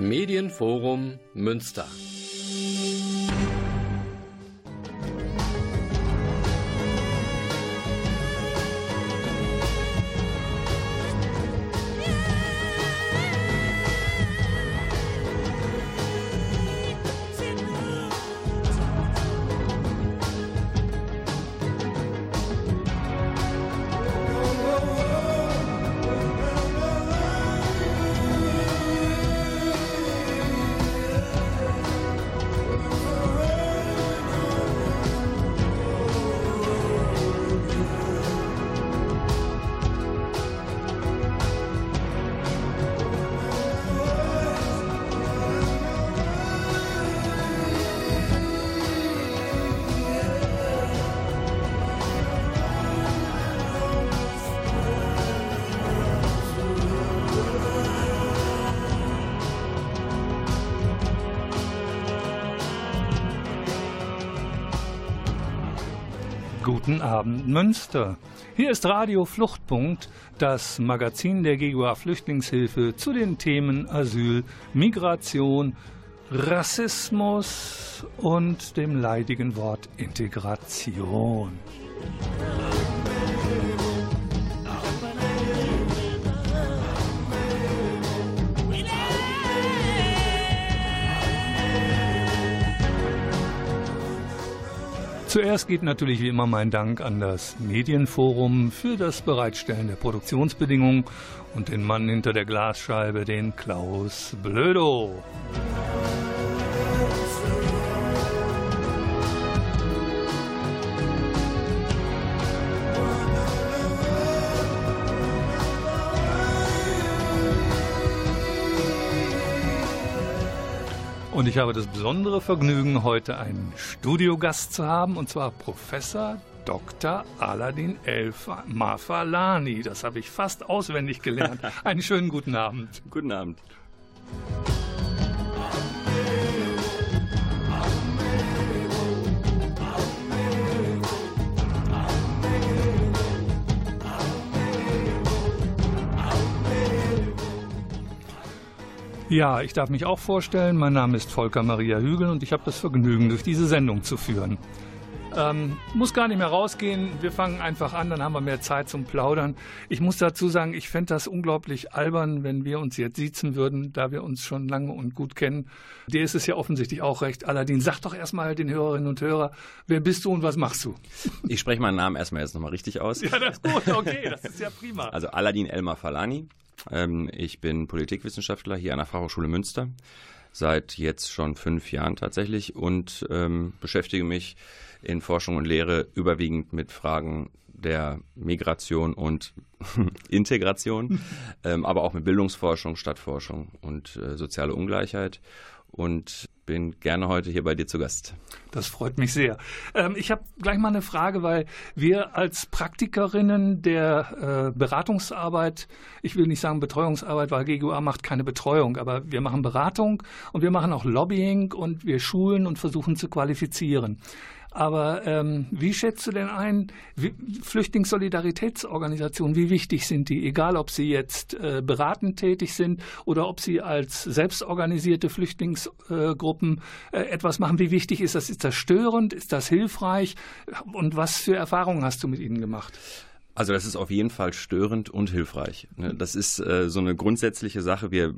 Medienforum Münster. Münster. Hier ist Radio Fluchtpunkt, das Magazin der GUA Flüchtlingshilfe zu den Themen Asyl, Migration, Rassismus und dem leidigen Wort Integration. Zuerst geht natürlich wie immer mein Dank an das Medienforum für das Bereitstellen der Produktionsbedingungen und den Mann hinter der Glasscheibe, den Klaus Blödo. Und ich habe das besondere Vergnügen, heute einen Studiogast zu haben, und zwar Professor Dr. Aladin Elfa Mafalani. Das habe ich fast auswendig gelernt. Einen schönen guten Abend. Guten Abend. Ja, ich darf mich auch vorstellen. Mein Name ist Volker Maria Hügel und ich habe das Vergnügen, durch diese Sendung zu führen. Ähm, muss gar nicht mehr rausgehen. Wir fangen einfach an, dann haben wir mehr Zeit zum Plaudern. Ich muss dazu sagen, ich fände das unglaublich albern, wenn wir uns jetzt siezen würden, da wir uns schon lange und gut kennen. Dir ist es ja offensichtlich auch recht. Aladin, sag doch erstmal den Hörerinnen und Hörern, wer bist du und was machst du? Ich spreche meinen Namen erstmal jetzt nochmal richtig aus. Ja, das ist gut, okay, das ist ja prima. Also Aladin Elmar Falani. Ähm, ich bin Politikwissenschaftler hier an der Fachhochschule Münster seit jetzt schon fünf Jahren tatsächlich und ähm, beschäftige mich in Forschung und Lehre überwiegend mit Fragen der Migration und Integration, ähm, aber auch mit Bildungsforschung, Stadtforschung und äh, soziale Ungleichheit. Und bin gerne heute hier bei dir zu Gast. Das freut mich sehr. Ähm, ich habe gleich mal eine Frage, weil wir als Praktikerinnen der äh, Beratungsarbeit, ich will nicht sagen Betreuungsarbeit, weil GGUA macht keine Betreuung, aber wir machen Beratung und wir machen auch Lobbying und wir schulen und versuchen zu qualifizieren. Aber ähm, wie schätzt du denn ein, wie, Flüchtlingssolidaritätsorganisationen, wie wichtig sind die? Egal, ob sie jetzt äh, beratend tätig sind oder ob sie als selbstorganisierte Flüchtlingsgruppen äh, etwas machen. Wie wichtig ist das? Ist das störend? Ist das hilfreich? Und was für Erfahrungen hast du mit ihnen gemacht? Also das ist auf jeden Fall störend und hilfreich. Ne? Das ist äh, so eine grundsätzliche Sache. Wir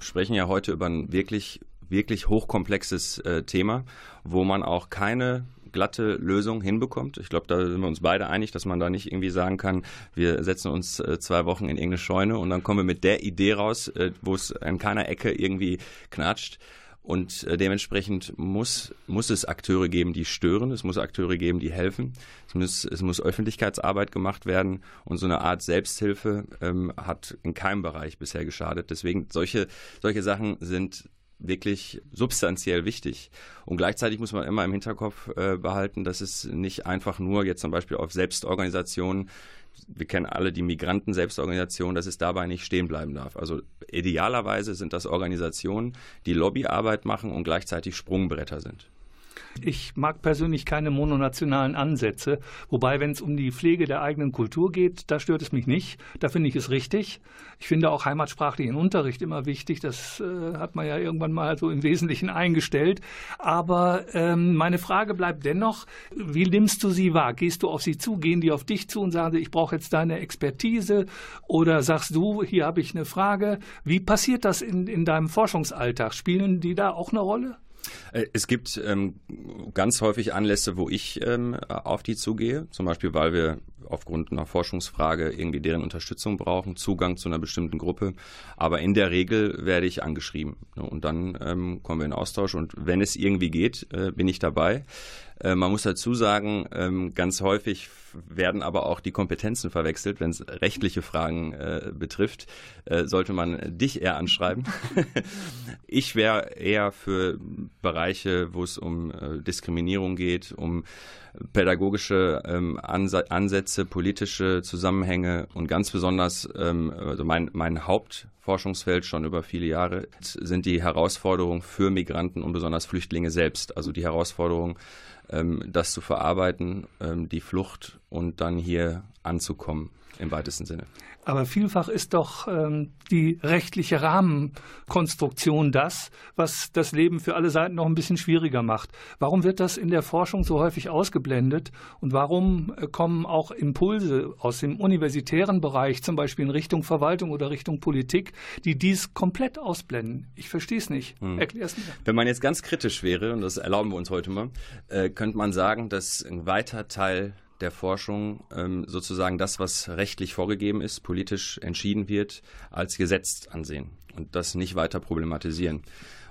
sprechen ja heute über ein wirklich wirklich hochkomplexes äh, Thema, wo man auch keine glatte Lösung hinbekommt. Ich glaube, da sind wir uns beide einig, dass man da nicht irgendwie sagen kann, wir setzen uns äh, zwei Wochen in irgendeine Scheune und dann kommen wir mit der Idee raus, äh, wo es an keiner Ecke irgendwie knatscht. Und äh, dementsprechend muss, muss es Akteure geben, die stören, es muss Akteure geben, die helfen, es muss, es muss Öffentlichkeitsarbeit gemacht werden und so eine Art Selbsthilfe ähm, hat in keinem Bereich bisher geschadet. Deswegen solche, solche Sachen sind wirklich substanziell wichtig. Und gleichzeitig muss man immer im Hinterkopf äh, behalten, dass es nicht einfach nur jetzt zum Beispiel auf Selbstorganisationen, wir kennen alle die Migranten-Selbstorganisationen, dass es dabei nicht stehen bleiben darf. Also idealerweise sind das Organisationen, die Lobbyarbeit machen und gleichzeitig Sprungbretter sind. Ich mag persönlich keine mononationalen Ansätze, wobei, wenn es um die Pflege der eigenen Kultur geht, da stört es mich nicht. Da finde ich es richtig. Ich finde auch heimatsprachlichen Unterricht immer wichtig. Das äh, hat man ja irgendwann mal so im Wesentlichen eingestellt. Aber ähm, meine Frage bleibt dennoch, wie nimmst du sie wahr? Gehst du auf sie zu? Gehen die auf dich zu und sagen, ich brauche jetzt deine Expertise? Oder sagst du, hier habe ich eine Frage? Wie passiert das in, in deinem Forschungsalltag? Spielen die da auch eine Rolle? Äh, es gibt ähm, ganz häufig Anlässe, wo ich ähm, auf die zugehe, zum Beispiel, weil wir aufgrund einer Forschungsfrage irgendwie deren Unterstützung brauchen, Zugang zu einer bestimmten Gruppe. Aber in der Regel werde ich angeschrieben ne, und dann ähm, kommen wir in Austausch und wenn es irgendwie geht, äh, bin ich dabei. Äh, man muss dazu sagen, ähm, ganz häufig werden aber auch die Kompetenzen verwechselt. Wenn es rechtliche Fragen äh, betrifft, äh, sollte man dich eher anschreiben. ich wäre eher für Bereiche, wo es um äh, Diskriminierung geht, um pädagogische ähm, Ansätze, politische Zusammenhänge und ganz besonders, ähm, also mein, mein Hauptforschungsfeld schon über viele Jahre, sind die Herausforderungen für Migranten und besonders Flüchtlinge selbst. Also die Herausforderungen, ähm, das zu verarbeiten, ähm, die Flucht und dann hier anzukommen im weitesten Sinne. Aber vielfach ist doch ähm, die rechtliche Rahmenkonstruktion das, was das Leben für alle Seiten noch ein bisschen schwieriger macht. Warum wird das in der Forschung so häufig ausgeblendet und warum äh, kommen auch Impulse aus dem universitären Bereich, zum Beispiel in Richtung Verwaltung oder Richtung Politik, die dies komplett ausblenden? Ich verstehe es nicht. Hm. Erklär es mir. Wenn man jetzt ganz kritisch wäre, und das erlauben wir uns heute mal, äh, könnte man sagen, dass ein weiter Teil der Forschung ähm, sozusagen das, was rechtlich vorgegeben ist, politisch entschieden wird, als Gesetz ansehen und das nicht weiter problematisieren.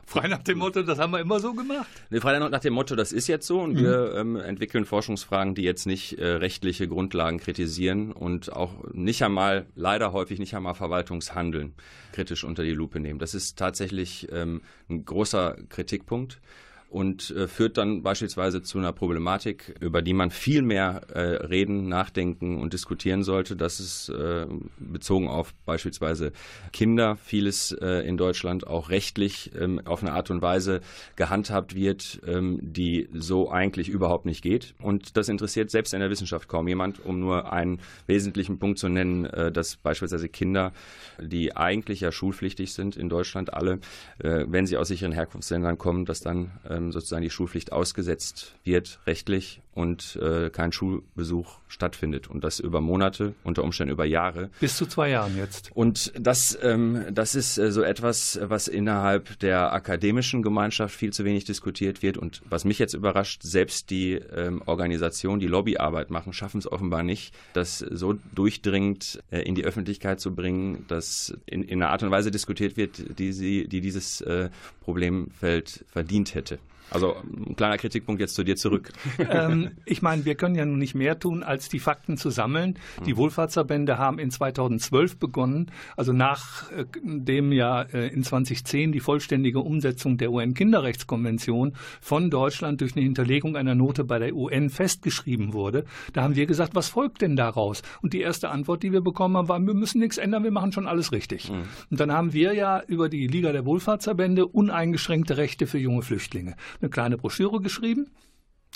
Frei nach dem Motto, das haben wir immer so gemacht? Nee, frei nach dem Motto, das ist jetzt so und mhm. wir ähm, entwickeln Forschungsfragen, die jetzt nicht äh, rechtliche Grundlagen kritisieren und auch nicht einmal, leider häufig nicht einmal Verwaltungshandeln kritisch unter die Lupe nehmen. Das ist tatsächlich ähm, ein großer Kritikpunkt und äh, führt dann beispielsweise zu einer Problematik, über die man viel mehr äh, reden, nachdenken und diskutieren sollte. Das ist äh, bezogen auf beispielsweise Kinder vieles äh, in Deutschland auch rechtlich ähm, auf eine Art und Weise gehandhabt wird, ähm, die so eigentlich überhaupt nicht geht. Und das interessiert selbst in der Wissenschaft kaum jemand, um nur einen wesentlichen Punkt zu nennen, äh, dass beispielsweise Kinder, die eigentlich ja schulpflichtig sind in Deutschland alle, äh, wenn sie aus sicheren Herkunftsländern kommen, dass dann sozusagen die Schulpflicht ausgesetzt wird, rechtlich, und äh, kein Schulbesuch stattfindet. Und das über Monate, unter Umständen über Jahre. Bis zu zwei Jahren jetzt. Und das, ähm, das ist äh, so etwas, was innerhalb der akademischen Gemeinschaft viel zu wenig diskutiert wird. Und was mich jetzt überrascht, selbst die ähm, Organisationen, die Lobbyarbeit machen, schaffen es offenbar nicht, das so durchdringend äh, in die Öffentlichkeit zu bringen, dass in, in, einer Art und Weise diskutiert wird, die, sie, die dieses äh, Problemfeld verdient hätte. Also ein kleiner Kritikpunkt jetzt zu dir zurück. ähm, ich meine, wir können ja nun nicht mehr tun, als die Fakten zu sammeln. Die Wohlfahrtsverbände haben in 2012 begonnen, also nachdem äh, ja äh, in 2010 die vollständige Umsetzung der UN-Kinderrechtskonvention von Deutschland durch eine Hinterlegung einer Note bei der UN festgeschrieben wurde. Da haben wir gesagt, was folgt denn daraus? Und die erste Antwort, die wir bekommen haben, war, wir müssen nichts ändern, wir machen schon alles richtig. Mhm. Und dann haben wir ja über die Liga der Wohlfahrtsverbände uneingeschränkte Rechte für junge Flüchtlinge eine kleine Broschüre geschrieben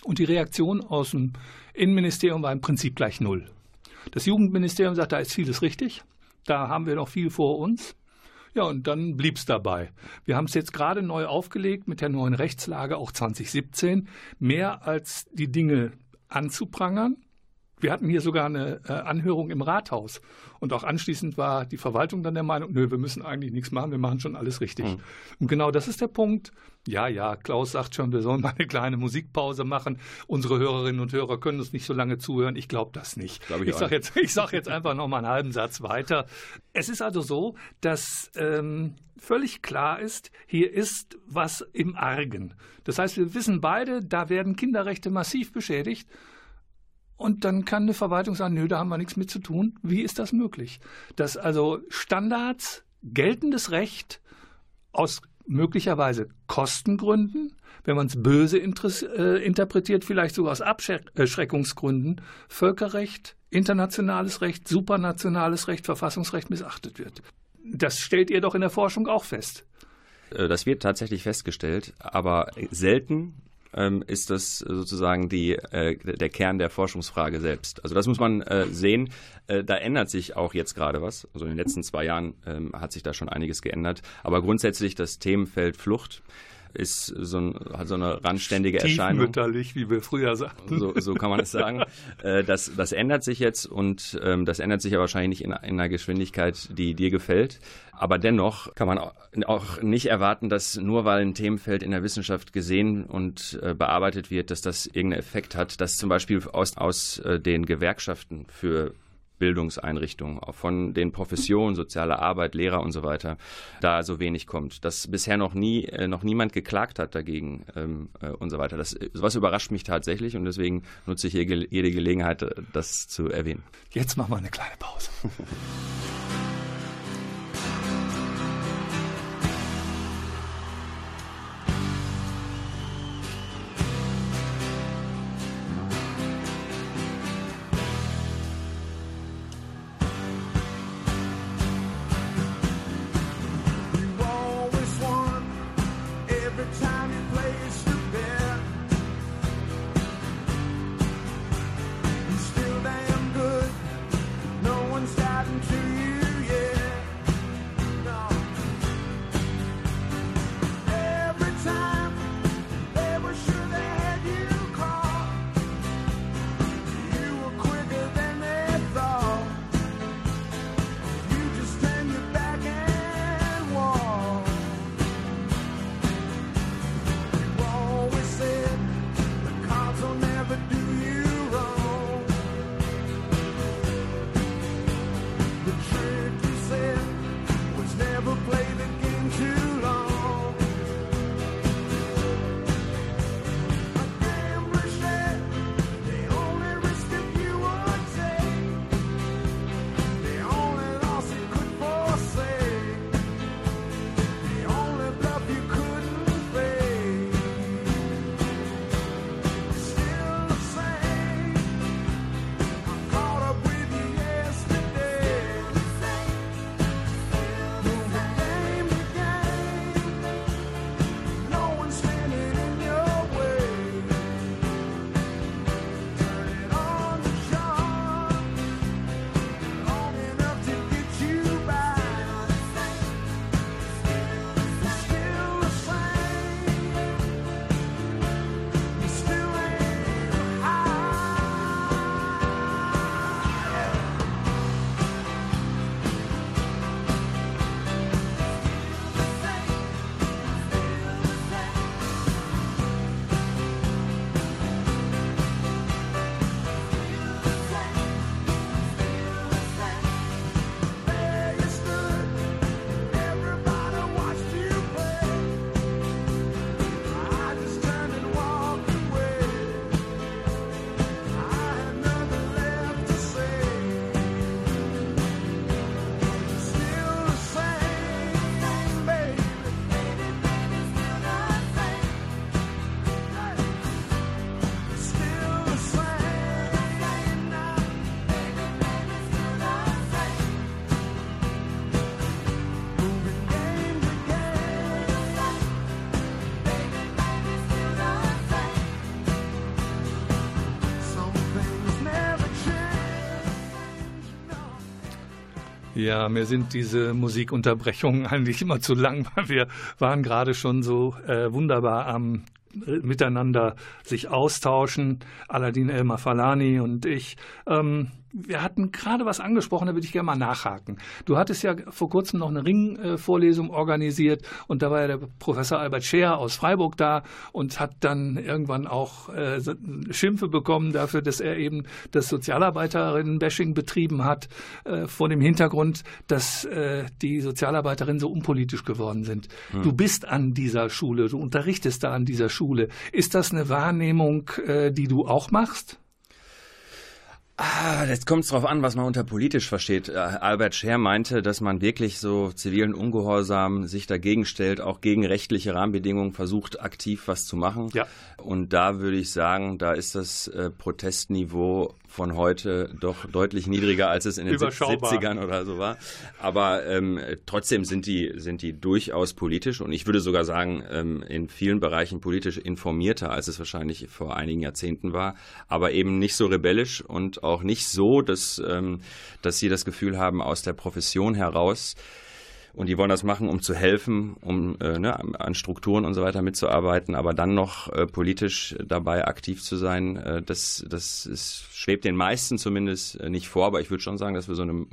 und die Reaktion aus dem Innenministerium war im Prinzip gleich null. Das Jugendministerium sagt, da ist vieles richtig, da haben wir noch viel vor uns. Ja, und dann blieb es dabei. Wir haben es jetzt gerade neu aufgelegt mit der neuen Rechtslage, auch 2017, mehr als die Dinge anzuprangern. Wir hatten hier sogar eine äh, Anhörung im Rathaus. Und auch anschließend war die Verwaltung dann der Meinung, nö, wir müssen eigentlich nichts machen, wir machen schon alles richtig. Mhm. Und genau das ist der Punkt. Ja, ja, Klaus sagt schon, wir sollen mal eine kleine Musikpause machen. Unsere Hörerinnen und Hörer können uns nicht so lange zuhören. Ich glaube das nicht. Glaub ich ich sage jetzt, sag jetzt einfach noch mal einen halben Satz weiter. Es ist also so, dass ähm, völlig klar ist, hier ist was im Argen. Das heißt, wir wissen beide, da werden Kinderrechte massiv beschädigt. Und dann kann eine Verwaltung sagen, nö, da haben wir nichts mit zu tun. Wie ist das möglich? Dass also Standards, geltendes Recht aus möglicherweise Kostengründen, wenn man es böse äh, interpretiert, vielleicht sogar aus Abschreckungsgründen, Völkerrecht, internationales Recht, supranationales Recht, Verfassungsrecht missachtet wird. Das stellt ihr doch in der Forschung auch fest. Äh, das wird tatsächlich festgestellt, aber selten ähm, ist das sozusagen die, äh, der Kern der Forschungsfrage selbst. Also das muss man äh, sehen. Äh, da ändert sich auch jetzt gerade was. Also in den letzten zwei Jahren ähm, hat sich da schon einiges geändert. Aber grundsätzlich das Themenfeld Flucht ist so, ein, hat so eine randständige Erscheinung. Mütterlich, wie wir früher sagten. So, so kann man es sagen. Äh, das, das ändert sich jetzt und ähm, das ändert sich ja wahrscheinlich in, in einer Geschwindigkeit, die dir gefällt. Aber dennoch kann man auch nicht erwarten, dass nur weil ein Themenfeld in der Wissenschaft gesehen und äh, bearbeitet wird, dass das irgendeinen Effekt hat, dass zum Beispiel aus, aus äh, den Gewerkschaften für Bildungseinrichtungen, auch von den Professionen, soziale Arbeit, Lehrer und so weiter, da so wenig kommt. Dass bisher noch nie, äh, noch niemand geklagt hat dagegen ähm, äh, und so weiter. Das, sowas überrascht mich tatsächlich und deswegen nutze ich jede Gelegenheit, äh, das zu erwähnen. Jetzt machen wir eine kleine Pause. Ja, mir sind diese Musikunterbrechungen eigentlich immer zu lang, weil wir waren gerade schon so äh, wunderbar am äh, miteinander sich austauschen. Aladin Elmar Falani und ich. Ähm, wir hatten gerade was angesprochen, da würde ich gerne mal nachhaken. Du hattest ja vor kurzem noch eine Ringvorlesung organisiert und da war ja der Professor Albert Scheer aus Freiburg da und hat dann irgendwann auch äh, Schimpfe bekommen dafür, dass er eben das Sozialarbeiterinnen-Bashing betrieben hat, äh, vor dem Hintergrund, dass äh, die Sozialarbeiterinnen so unpolitisch geworden sind. Hm. Du bist an dieser Schule, du unterrichtest da an dieser Schule. Ist das eine Wahrnehmung, die du auch machst? Ah, jetzt kommt es darauf an, was man unter politisch versteht. Äh, Albert Scher meinte, dass man wirklich so zivilen Ungehorsam sich dagegen stellt, auch gegen rechtliche Rahmenbedingungen versucht, aktiv was zu machen. Ja. Und da würde ich sagen, da ist das äh, Protestniveau von heute doch deutlich niedriger, als es in den 70ern oder so war. Aber ähm, trotzdem sind die, sind die durchaus politisch und ich würde sogar sagen, ähm, in vielen Bereichen politisch informierter, als es wahrscheinlich vor einigen Jahrzehnten war, aber eben nicht so rebellisch und auch nicht so, dass, ähm, dass sie das Gefühl haben, aus der Profession heraus und die wollen das machen, um zu helfen, um äh, ne, an Strukturen und so weiter mitzuarbeiten, aber dann noch äh, politisch dabei aktiv zu sein, äh, das, das ist, schwebt den meisten zumindest äh, nicht vor. Aber ich würde schon sagen, dass wir so eine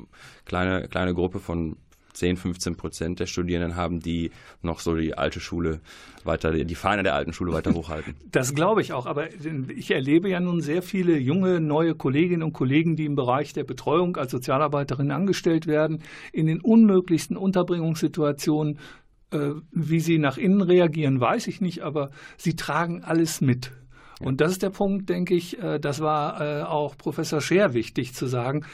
kleine, kleine Gruppe von 10, 15 Prozent der Studierenden haben, die noch so die alte Schule weiter, die Fahne der alten Schule weiter hochhalten. Das glaube ich auch, aber ich erlebe ja nun sehr viele junge, neue Kolleginnen und Kollegen, die im Bereich der Betreuung als Sozialarbeiterin angestellt werden, in den unmöglichsten Unterbringungssituationen. Äh, wie sie nach innen reagieren, weiß ich nicht, aber sie tragen alles mit. Und das ist der Punkt, denke ich, äh, das war äh, auch Professor Scher wichtig zu sagen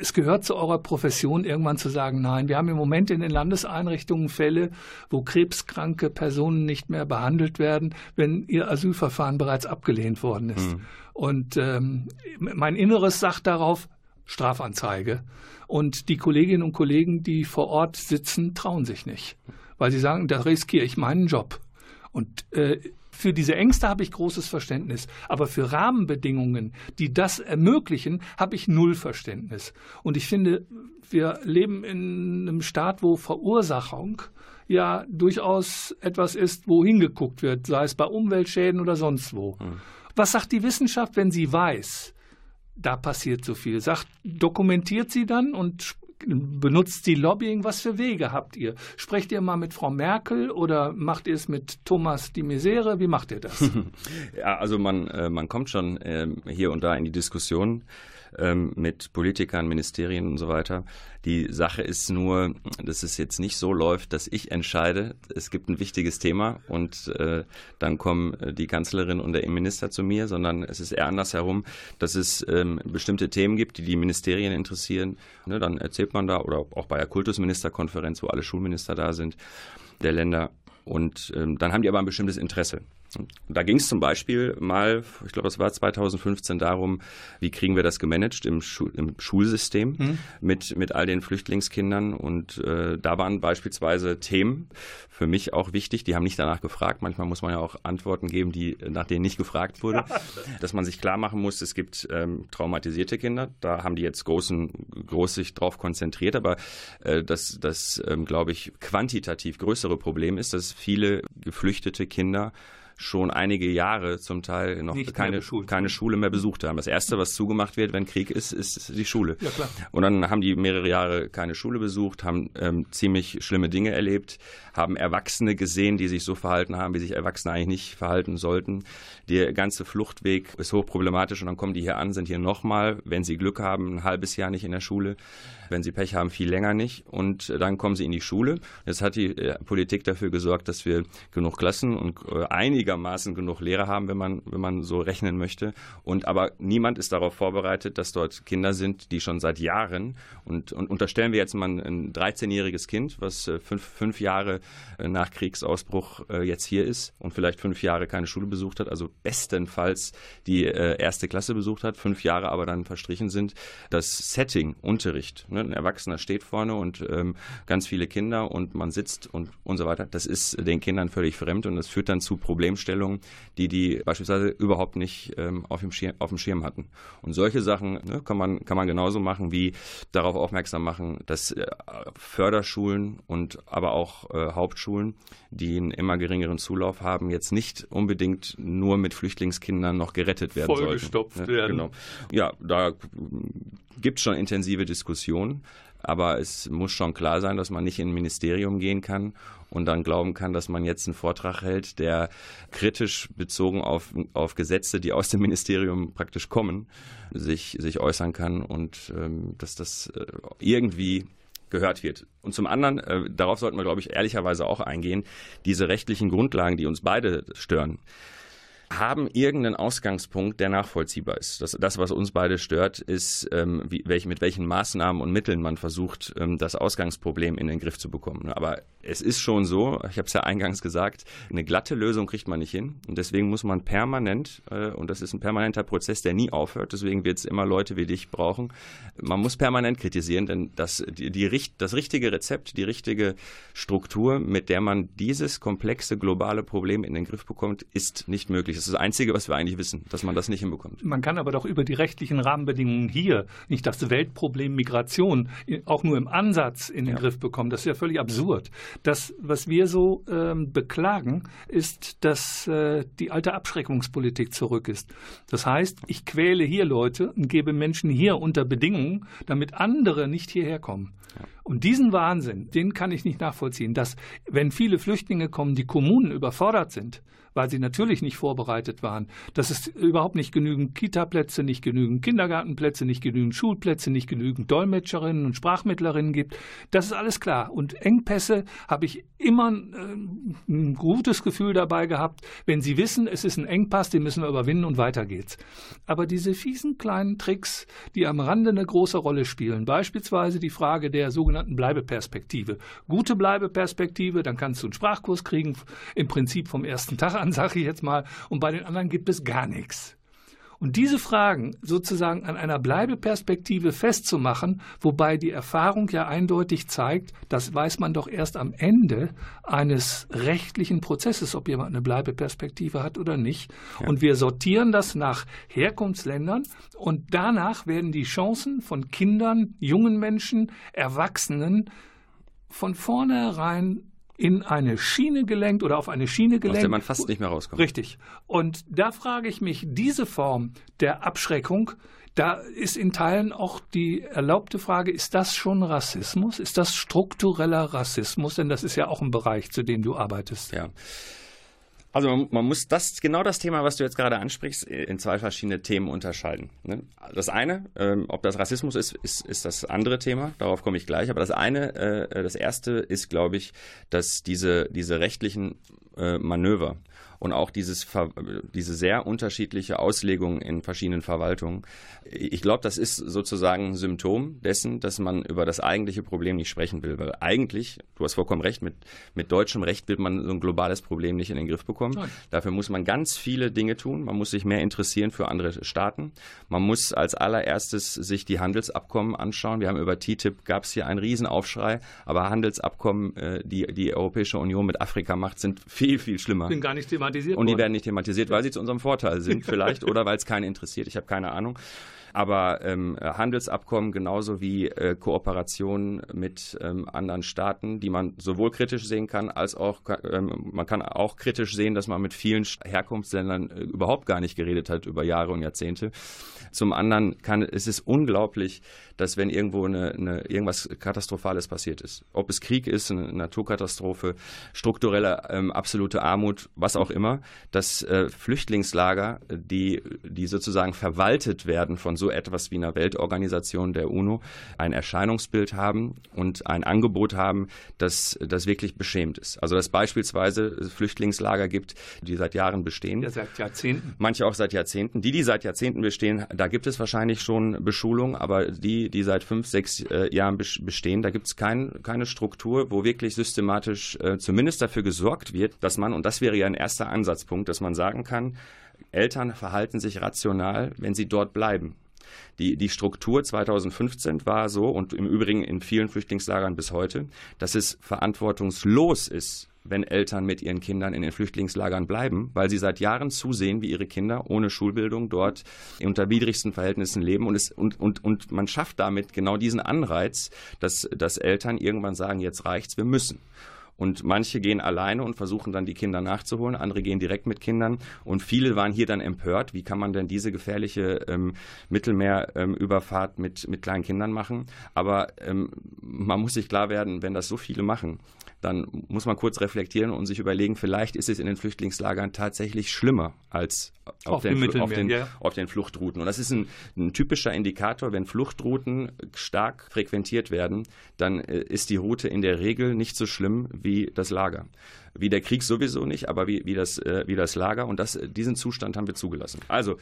es gehört zu eurer Profession, irgendwann zu sagen, nein, wir haben im Moment in den Landeseinrichtungen Fälle, wo krebskranke Personen nicht mehr behandelt werden, wenn ihr Asylverfahren bereits abgelehnt worden ist. Mhm. Und ähm, mein Inneres sagt darauf, Strafanzeige. Und die Kolleginnen und Kollegen, die vor Ort sitzen, trauen sich nicht, weil sie sagen, da riskiere ich meinen Job. Und äh, für diese Ängste habe ich großes Verständnis, aber für Rahmenbedingungen, die das ermöglichen, habe ich null Verständnis. Und ich finde, wir leben in einem Staat, wo Verursachung ja durchaus etwas ist, wo hingeguckt wird, sei es bei Umweltschäden oder sonst wo. Mhm. Was sagt die Wissenschaft, wenn sie weiß, da passiert so viel? Sagt, dokumentiert sie dann und benutzt sie Lobbying? Was für Wege habt ihr? Sprecht ihr mal mit Frau Merkel oder macht ihr es mit Thomas die Misere? Wie macht ihr das? ja, also man, äh, man kommt schon äh, hier und da in die Diskussion ähm, mit Politikern, Ministerien und so weiter. Die Sache ist nur, dass es jetzt nicht so läuft, dass ich entscheide, es gibt ein wichtiges Thema und äh, dann kommen äh, die Kanzlerin und der Innenminister zu mir, sondern es ist eher andersherum, dass es ähm, bestimmte Themen gibt, die die Ministerien interessieren. Ne, dann erzählt man da oder auch bei der Kultusministerkonferenz, wo alle Schulminister da sind, der Länder. Und ähm, dann haben die aber ein bestimmtes Interesse. Da ging es zum Beispiel mal, ich glaube, es war 2015 darum, wie kriegen wir das gemanagt im, Schu im Schulsystem mhm. mit, mit all den Flüchtlingskindern. Und äh, da waren beispielsweise Themen für mich auch wichtig. Die haben nicht danach gefragt. Manchmal muss man ja auch Antworten geben, die nach denen nicht gefragt wurde. Dass man sich klar machen muss, es gibt ähm, traumatisierte Kinder. Da haben die jetzt großen, groß sich drauf konzentriert. Aber äh, das, das ähm, glaube ich, quantitativ größere Problem ist, dass viele geflüchtete Kinder schon einige Jahre zum Teil noch keine, keine Schule mehr besucht haben. Das Erste, was zugemacht wird, wenn Krieg ist, ist die Schule. Ja. Und dann haben die mehrere Jahre keine Schule besucht, haben ähm, ziemlich schlimme Dinge erlebt, haben Erwachsene gesehen, die sich so verhalten haben, wie sich Erwachsene eigentlich nicht verhalten sollten. Der ganze Fluchtweg ist hochproblematisch und dann kommen die hier an, sind hier nochmal, wenn sie Glück haben, ein halbes Jahr nicht in der Schule, wenn sie Pech haben, viel länger nicht und dann kommen sie in die Schule. Jetzt hat die äh, Politik dafür gesorgt, dass wir genug Klassen und äh, einigermaßen genug Lehrer haben, wenn man, wenn man so rechnen möchte. Und aber niemand ist darauf vorbereitet, dass dort Kinder sind, die schon seit Jahren und, und unterstellen wir jetzt mal ein 13-jähriges Kind, was äh, fünf, fünf Jahre nach Kriegsausbruch jetzt hier ist und vielleicht fünf Jahre keine Schule besucht hat, also bestenfalls die erste Klasse besucht hat, fünf Jahre aber dann verstrichen sind. Das Setting, Unterricht, ne, ein Erwachsener steht vorne und ähm, ganz viele Kinder und man sitzt und, und so weiter. Das ist den Kindern völlig fremd und das führt dann zu Problemstellungen, die die beispielsweise überhaupt nicht ähm, auf, dem Schirm, auf dem Schirm hatten. Und solche Sachen ne, kann, man, kann man genauso machen, wie darauf aufmerksam machen, dass äh, Förderschulen und aber auch äh, Hauptschulen, die einen immer geringeren Zulauf haben, jetzt nicht unbedingt nur mit Flüchtlingskindern noch gerettet werden Vollgestopft sollten. Werden. Genau. Ja, da gibt es schon intensive Diskussionen, aber es muss schon klar sein, dass man nicht in ein Ministerium gehen kann und dann glauben kann, dass man jetzt einen Vortrag hält, der kritisch bezogen auf, auf Gesetze, die aus dem Ministerium praktisch kommen, sich, sich äußern kann und ähm, dass das äh, irgendwie gehört wird. Und zum anderen, äh, darauf sollten wir, glaube ich, ehrlicherweise auch eingehen, diese rechtlichen Grundlagen, die uns beide stören haben irgendeinen Ausgangspunkt, der nachvollziehbar ist. Das, das was uns beide stört, ist, ähm, wie, welch, mit welchen Maßnahmen und Mitteln man versucht, ähm, das Ausgangsproblem in den Griff zu bekommen. Aber es ist schon so, ich habe es ja eingangs gesagt, eine glatte Lösung kriegt man nicht hin. Und deswegen muss man permanent, äh, und das ist ein permanenter Prozess, der nie aufhört, deswegen wird es immer Leute wie dich brauchen, man muss permanent kritisieren, denn das, die, die, das richtige Rezept, die richtige Struktur, mit der man dieses komplexe globale Problem in den Griff bekommt, ist nicht möglich. Das ist das Einzige, was wir eigentlich wissen, dass man das nicht hinbekommt. Man kann aber doch über die rechtlichen Rahmenbedingungen hier nicht das Weltproblem Migration auch nur im Ansatz in den ja. Griff bekommen. Das ist ja völlig absurd. Das, was wir so ähm, beklagen, ist, dass äh, die alte Abschreckungspolitik zurück ist. Das heißt, ich quäle hier Leute und gebe Menschen hier unter Bedingungen, damit andere nicht hierher kommen. Ja. Und diesen Wahnsinn, den kann ich nicht nachvollziehen, dass wenn viele Flüchtlinge kommen, die Kommunen überfordert sind, weil sie natürlich nicht vorbereitet waren, dass es überhaupt nicht genügend Kitaplätze, nicht genügend Kindergartenplätze, nicht genügend Schulplätze, nicht genügend Dolmetscherinnen und Sprachmittlerinnen gibt. Das ist alles klar. Und Engpässe habe ich immer äh, ein gutes Gefühl dabei gehabt, wenn sie wissen, es ist ein Engpass, den müssen wir überwinden und weiter geht's. Aber diese fiesen kleinen Tricks, die am Rande eine große Rolle spielen, beispielsweise die Frage der sogenannten Bleibeperspektive. Gute Bleibeperspektive, dann kannst du einen Sprachkurs kriegen, im Prinzip vom ersten Tag an an, sage ich jetzt mal, und bei den anderen gibt es gar nichts. Und diese Fragen sozusagen an einer Bleibeperspektive festzumachen, wobei die Erfahrung ja eindeutig zeigt, das weiß man doch erst am Ende eines rechtlichen Prozesses, ob jemand eine Bleibeperspektive hat oder nicht. Ja. Und wir sortieren das nach Herkunftsländern und danach werden die Chancen von Kindern, jungen Menschen, Erwachsenen von vornherein in eine Schiene gelenkt oder auf eine Schiene gelenkt. Aus der man fast nicht mehr rauskommt. Richtig. Und da frage ich mich, diese Form der Abschreckung, da ist in Teilen auch die erlaubte Frage, ist das schon Rassismus? Ist das struktureller Rassismus? Denn das ist ja auch ein Bereich, zu dem du arbeitest. Ja. Also man, man, muss das genau das Thema, was du jetzt gerade ansprichst, in zwei verschiedene Themen unterscheiden. Ne? Das eine, ähm, ob das Rassismus ist, ist, ist das andere Thema. Darauf komme ich gleich. Aber das eine, äh, das erste ist, glaube ich, dass diese diese rechtlichen äh, Manöver und auch dieses, diese sehr unterschiedliche Auslegung in verschiedenen Verwaltungen. Ich glaube, das ist sozusagen ein Symptom dessen, dass man über das eigentliche Problem nicht sprechen will. Weil eigentlich, du hast vollkommen recht, mit, mit deutschem Recht will man so ein globales Problem nicht in den Griff bekommen. Nein. Dafür muss man ganz viele Dinge tun. Man muss sich mehr interessieren für andere Staaten. Man muss als allererstes sich die Handelsabkommen anschauen. Wir haben über TTIP, gab es hier einen Riesenaufschrei, aber Handelsabkommen, äh, die die Europäische Union mit Afrika macht, sind viel, viel schlimmer. Bin gar nicht thematisiert thematisiert Und die worden. werden nicht thematisiert, weil sie zu unserem Vorteil sind vielleicht oder weil es keinen interessiert. Ich habe keine Ahnung. Aber ähm, Handelsabkommen genauso wie äh, Kooperationen mit ähm, anderen Staaten, die man sowohl kritisch sehen kann, als auch ähm, man kann auch kritisch sehen, dass man mit vielen Herkunftsländern äh, überhaupt gar nicht geredet hat über Jahre und Jahrzehnte. Zum anderen kann, es ist unglaublich, dass wenn irgendwo eine, eine, irgendwas Katastrophales passiert ist, ob es Krieg ist, eine Naturkatastrophe, strukturelle ähm, absolute Armut, was auch immer, dass äh, Flüchtlingslager, die, die sozusagen verwaltet werden von so etwas wie einer Weltorganisation der UNO, ein Erscheinungsbild haben und ein Angebot haben, das, das wirklich beschämt ist. Also dass beispielsweise Flüchtlingslager gibt, die seit Jahren bestehen. Ja, seit Jahrzehnten. Manche auch seit Jahrzehnten. Die, die seit Jahrzehnten bestehen, da gibt es wahrscheinlich schon Beschulung, aber die, die, seit fünf, sechs äh, Jahren bestehen. Da gibt es kein, keine Struktur, wo wirklich systematisch äh, zumindest dafür gesorgt wird, dass man, und das wäre ja ein erster Ansatzpunkt, dass man sagen kann, Eltern verhalten sich rational, wenn sie dort bleiben. Die, die Struktur 2015 war so und im Übrigen in vielen Flüchtlingslagern bis heute, dass es verantwortungslos ist, wenn Eltern mit ihren Kindern in den Flüchtlingslagern bleiben, weil sie seit Jahren zusehen, wie ihre Kinder ohne Schulbildung dort unter widrigsten Verhältnissen leben. Und, es, und, und, und man schafft damit genau diesen Anreiz, dass, dass Eltern irgendwann sagen, jetzt reicht's, wir müssen. Und manche gehen alleine und versuchen dann die Kinder nachzuholen, andere gehen direkt mit Kindern. Und viele waren hier dann empört, wie kann man denn diese gefährliche ähm, Mittelmeerüberfahrt ähm, mit, mit kleinen Kindern machen. Aber ähm, man muss sich klar werden, wenn das so viele machen, dann muss man kurz reflektieren und sich überlegen, vielleicht ist es in den Flüchtlingslagern tatsächlich schlimmer als auf, auf, den, auf, den, ja. auf den, Fluchtrouten. Und das ist ein, ein, typischer Indikator, wenn Fluchtrouten stark frequentiert werden, dann äh, ist die Route in der Regel nicht so schlimm wie das Lager. Wie der Krieg sowieso nicht, aber wie, wie, das, äh, wie das Lager. Und das, diesen Zustand haben wir zugelassen. Also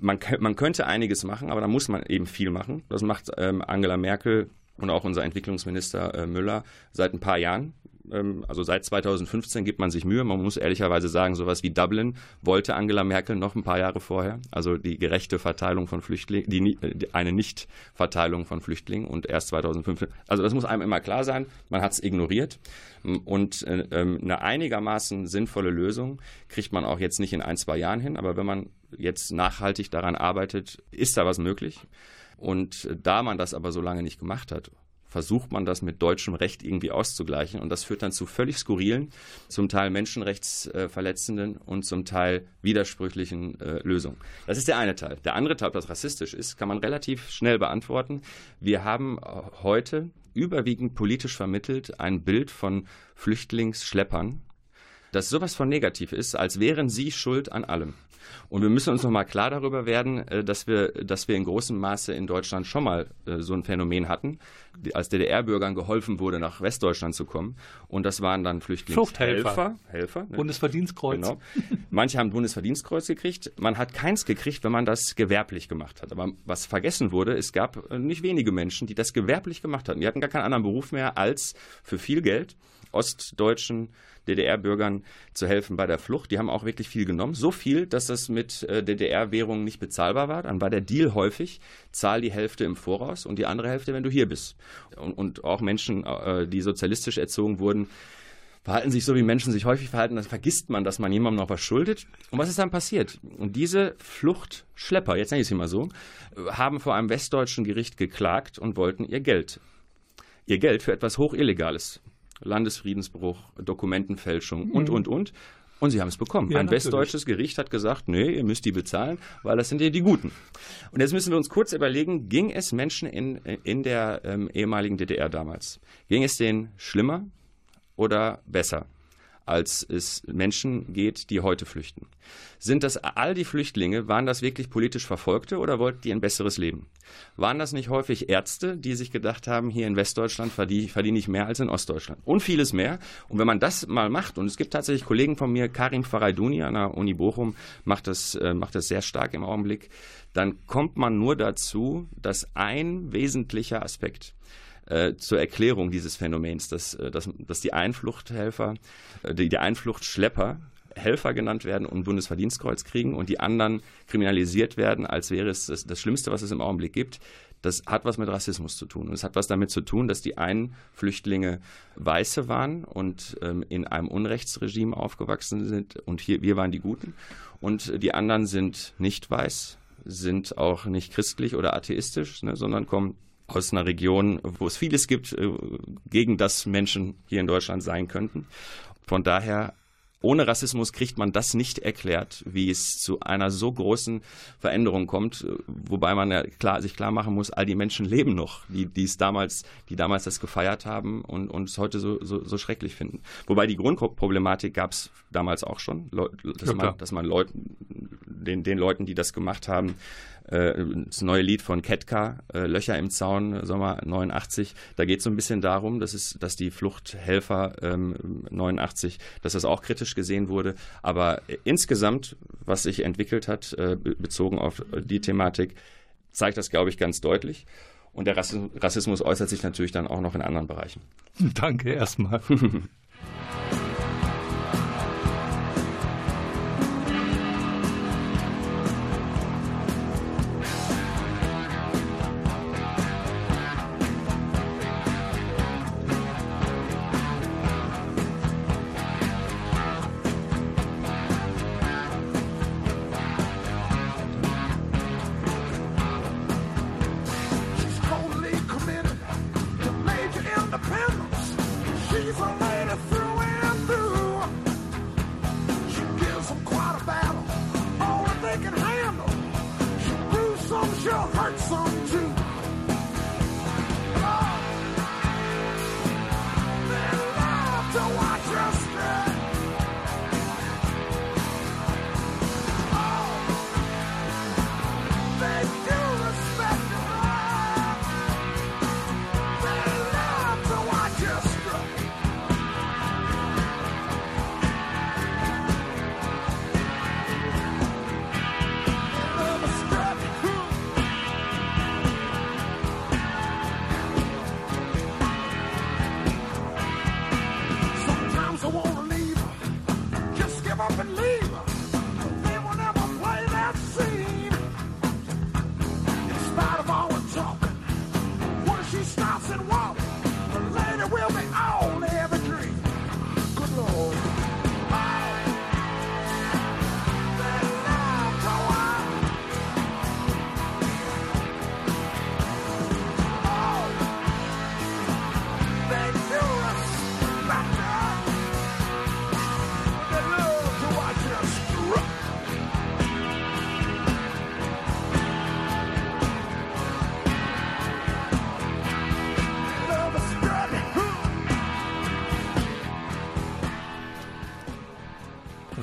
man, man könnte einiges machen, aber da muss man eben viel machen. Das macht ähm, Angela Merkel und auch unser Entwicklungsminister äh, Müller seit ein paar Jahren. Ähm, also seit 2015 gibt man sich Mühe. Man muss ehrlicherweise sagen, sowas wie Dublin wollte Angela Merkel noch ein paar Jahre vorher. Also die gerechte Verteilung von Flüchtlingen, die, die, eine Nichtverteilung von Flüchtlingen und erst 2015. Also das muss einem immer klar sein. Man hat es ignoriert. Und äh, ähm, eine einigermaßen sinnvolle Lösung kriegt man auch jetzt nicht in ein, zwei Jahren hin. Aber wenn man jetzt nachhaltig daran arbeitet, ist da was möglich. Und da man das aber so lange nicht gemacht hat versucht man das mit deutschem Recht irgendwie auszugleichen. Und das führt dann zu völlig skurrilen, zum Teil menschenrechtsverletzenden und zum Teil widersprüchlichen äh, Lösungen. Das ist der eine Teil. Der andere Teil, das rassistisch ist, kann man relativ schnell beantworten. Wir haben äh, heute überwiegend politisch vermittelt ein Bild von Flüchtlingsschleppern, das sowas von negativ ist, als wären sie schuld an allem. Und wir müssen uns nochmal klar darüber werden, äh, dass wir, dass wir in großem Maße in Deutschland schon mal äh, so ein Phänomen hatten, als DDR-Bürgern geholfen wurde, nach Westdeutschland zu kommen. Und das waren dann Flüchtlingshelfer. Helfer, ne? Bundesverdienstkreuz. Genau. Manche haben Bundesverdienstkreuz gekriegt. Man hat keins gekriegt, wenn man das gewerblich gemacht hat. Aber was vergessen wurde, es gab äh, nicht wenige Menschen, die das gewerblich gemacht hatten. Die hatten gar keinen anderen Beruf mehr, als für viel Geld ostdeutschen DDR-Bürgern zu helfen bei der Flucht. Die haben auch wirklich viel genommen. So viel, dass das mit äh, DDR-Währungen nicht bezahlbar war. Dann war der Deal häufig, zahl die Hälfte im Voraus und die andere Hälfte, wenn du hier bist. Und, und auch Menschen, äh, die sozialistisch erzogen wurden, verhalten sich so, wie Menschen sich häufig verhalten, dann vergisst man, dass man jemandem noch was schuldet. Und was ist dann passiert? Und diese Fluchtschlepper, jetzt nenne ich sie mal so, haben vor einem westdeutschen Gericht geklagt und wollten ihr Geld. Ihr Geld für etwas Hochillegales. Landesfriedensbruch, Dokumentenfälschung und, mhm. und, und. Und sie haben es bekommen. Ja, Ein natürlich. westdeutsches Gericht hat gesagt, nee, ihr müsst die bezahlen, weil das sind ja die Guten. Und jetzt müssen wir uns kurz überlegen, ging es Menschen in, in der ähm, ehemaligen DDR damals, ging es denen schlimmer oder besser? Als es Menschen geht, die heute flüchten. Sind das all die Flüchtlinge, waren das wirklich politisch Verfolgte oder wollten die ein besseres Leben? Waren das nicht häufig Ärzte, die sich gedacht haben, hier in Westdeutschland verdiene, ich mehr als in Ostdeutschland? Und vieles mehr. Und wenn man das mal macht, und es gibt tatsächlich Kollegen von mir, Karim Farayduni an der Uni Bochum macht das, äh, macht das sehr stark im Augenblick, dann kommt man nur dazu, dass ein wesentlicher Aspekt äh, zur Erklärung dieses Phänomens, dass, äh, dass, dass die Einfluchthelfer, äh, die, die Einfluchtschlepper Helfer genannt werden und Bundesverdienstkreuz kriegen und die anderen kriminalisiert werden, als wäre es das, das Schlimmste, was es im Augenblick gibt. Das hat was mit Rassismus zu tun. Und es hat was damit zu tun, dass die einen Flüchtlinge Weiße waren und ähm, in einem Unrechtsregime aufgewachsen sind und hier, wir waren die Guten. Und die anderen sind nicht weiß, sind auch nicht christlich oder atheistisch, ne, sondern kommen aus einer Region, wo es vieles gibt, äh, gegen das Menschen hier in Deutschland sein könnten. Von daher ohne Rassismus kriegt man das nicht erklärt, wie es zu einer so großen Veränderung kommt, wobei man ja klar, sich klar machen muss, all die Menschen leben noch, die, die es damals, die damals das gefeiert haben und, und es heute so, so, so schrecklich finden. Wobei die Grundproblematik gab es damals auch schon, dass, ja, man, dass man Leuten, den, den Leuten, die das gemacht haben, äh, das neue Lied von Ketka, äh, Löcher im Zaun, Sommer 89. Da geht es so ein bisschen darum, dass, es, dass die Fluchthelfer ähm, 89, dass das auch kritisch gesehen wurde. Aber insgesamt, was sich entwickelt hat, äh, bezogen auf die Thematik, zeigt das, glaube ich, ganz deutlich. Und der Rassismus äußert sich natürlich dann auch noch in anderen Bereichen. Danke erstmal.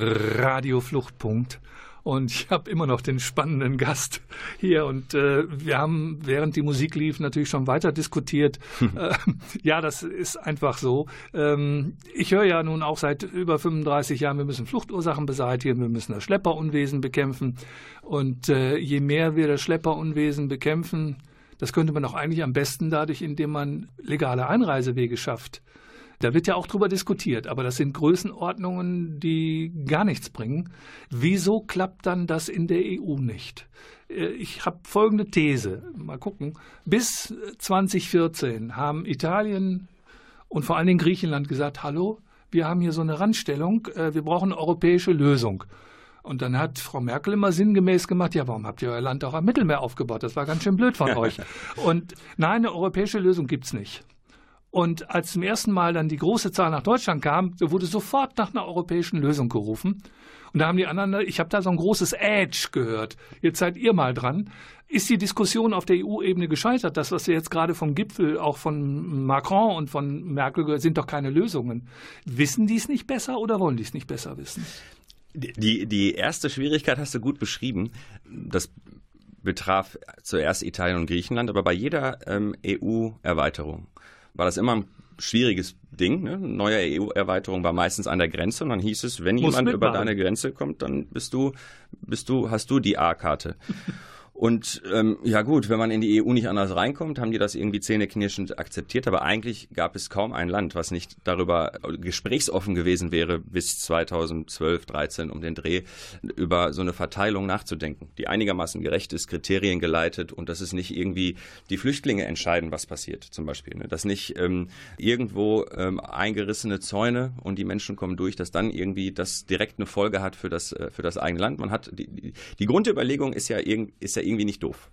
Radio Fluchtpunkt. Und ich habe immer noch den spannenden Gast hier. Und äh, wir haben, während die Musik lief, natürlich schon weiter diskutiert. äh, ja, das ist einfach so. Ähm, ich höre ja nun auch seit über 35 Jahren, wir müssen Fluchtursachen beseitigen, wir müssen das Schlepperunwesen bekämpfen. Und äh, je mehr wir das Schlepperunwesen bekämpfen, das könnte man auch eigentlich am besten dadurch, indem man legale Einreisewege schafft. Da wird ja auch drüber diskutiert, aber das sind Größenordnungen, die gar nichts bringen. Wieso klappt dann das in der EU nicht? Äh, ich habe folgende These. Mal gucken. Bis 2014 haben Italien und vor allen Dingen Griechenland gesagt, hallo, wir haben hier so eine Randstellung, äh, wir brauchen eine europäische Lösung. Und dann hat Frau Merkel immer sinngemäß gemacht, ja, warum habt ihr euer Land auch am Mittelmeer aufgebaut? Das war ganz schön blöd von euch. Und nein, eine europäische Lösung gibt es nicht. Und als zum ersten Mal dann die große Zahl nach Deutschland kam, wurde sofort nach einer europäischen Lösung gerufen. Und da haben die anderen, ich habe da so ein großes Edge gehört. Jetzt seid ihr mal dran. Ist die Diskussion auf der EU-Ebene gescheitert? Das, was wir jetzt gerade vom Gipfel, auch von Macron und von Merkel gehört, sind doch keine Lösungen. Wissen die es nicht besser oder wollen die es nicht besser wissen? Die, die erste Schwierigkeit hast du gut beschrieben. Das betraf zuerst Italien und Griechenland, aber bei jeder ähm, EU-Erweiterung war das immer ein schwieriges Ding. Ne? Neue EU-Erweiterung war meistens an der Grenze und dann hieß es, wenn Muss jemand mitmachen. über deine Grenze kommt, dann bist du, bist du, hast du die A-Karte. Und ähm, ja gut, wenn man in die EU nicht anders reinkommt, haben die das irgendwie zähneknirschend akzeptiert. Aber eigentlich gab es kaum ein Land, was nicht darüber gesprächsoffen gewesen wäre, bis 2012, 13 um den Dreh, über so eine Verteilung nachzudenken, die einigermaßen gerecht ist, Kriterien geleitet und dass es nicht irgendwie die Flüchtlinge entscheiden, was passiert, zum Beispiel. Ne? Dass nicht ähm, irgendwo ähm, eingerissene Zäune und die Menschen kommen durch, dass dann irgendwie das direkt eine Folge hat für das, äh, für das eigene Land. Man hat die, die, Grundüberlegung ist ja, ist ja irgendwie nicht doof.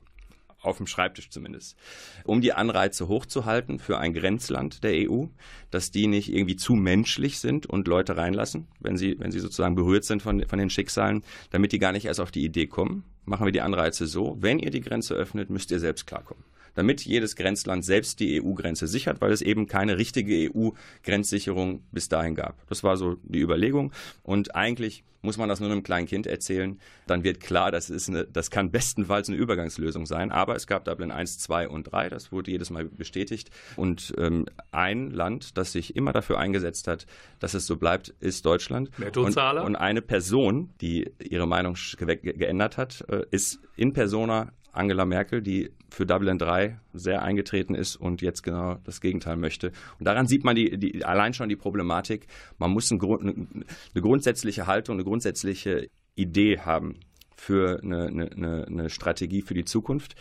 Auf dem Schreibtisch zumindest. Um die Anreize hochzuhalten für ein Grenzland der EU, dass die nicht irgendwie zu menschlich sind und Leute reinlassen, wenn sie, wenn sie sozusagen berührt sind von, von den Schicksalen, damit die gar nicht erst auf die Idee kommen, machen wir die Anreize so, wenn ihr die Grenze öffnet, müsst ihr selbst klarkommen damit jedes Grenzland selbst die EU-Grenze sichert, weil es eben keine richtige EU-Grenzsicherung bis dahin gab. Das war so die Überlegung. Und eigentlich muss man das nur einem kleinen Kind erzählen, dann wird klar, das, ist eine, das kann bestenfalls eine Übergangslösung sein. Aber es gab Dublin 1, 2 und 3, das wurde jedes Mal bestätigt. Und ähm, ein Land, das sich immer dafür eingesetzt hat, dass es so bleibt, ist Deutschland. Nettozahler. Und, und eine Person, die ihre Meinung geändert hat, äh, ist in persona Angela Merkel, die für Dublin 3 sehr eingetreten ist und jetzt genau das Gegenteil möchte. Und daran sieht man die, die, allein schon die Problematik. Man muss ein, eine grundsätzliche Haltung, eine grundsätzliche Idee haben für eine, eine, eine Strategie für die Zukunft.